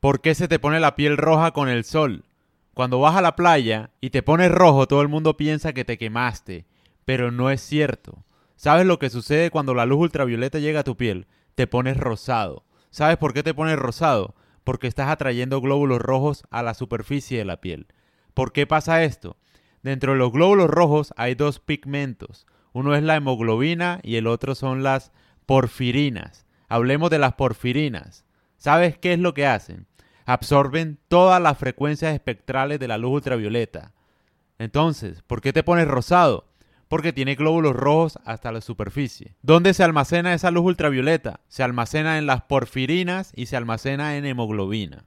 ¿Por qué se te pone la piel roja con el sol? Cuando vas a la playa y te pones rojo, todo el mundo piensa que te quemaste, pero no es cierto. ¿Sabes lo que sucede cuando la luz ultravioleta llega a tu piel? Te pones rosado. ¿Sabes por qué te pones rosado? Porque estás atrayendo glóbulos rojos a la superficie de la piel. ¿Por qué pasa esto? Dentro de los glóbulos rojos hay dos pigmentos. Uno es la hemoglobina y el otro son las porfirinas. Hablemos de las porfirinas. ¿Sabes qué es lo que hacen? Absorben todas las frecuencias espectrales de la luz ultravioleta. Entonces, ¿por qué te pones rosado? Porque tiene glóbulos rojos hasta la superficie. ¿Dónde se almacena esa luz ultravioleta? Se almacena en las porfirinas y se almacena en hemoglobina.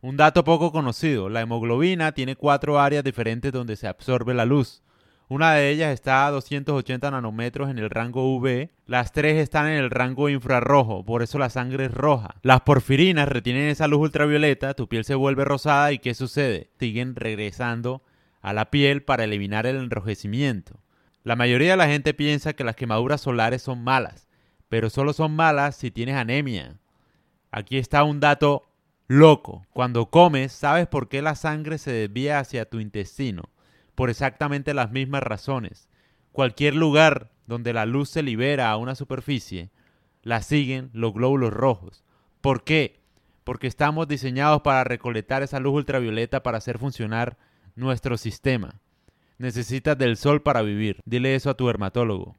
Un dato poco conocido, la hemoglobina tiene cuatro áreas diferentes donde se absorbe la luz. Una de ellas está a 280 nanómetros en el rango UV, las tres están en el rango infrarrojo, por eso la sangre es roja. Las porfirinas retienen esa luz ultravioleta, tu piel se vuelve rosada y ¿qué sucede? Siguen regresando a la piel para eliminar el enrojecimiento. La mayoría de la gente piensa que las quemaduras solares son malas, pero solo son malas si tienes anemia. Aquí está un dato Loco, cuando comes, ¿sabes por qué la sangre se desvía hacia tu intestino? Por exactamente las mismas razones. Cualquier lugar donde la luz se libera a una superficie, la siguen los glóbulos rojos. ¿Por qué? Porque estamos diseñados para recolectar esa luz ultravioleta para hacer funcionar nuestro sistema. Necesitas del sol para vivir. Dile eso a tu dermatólogo.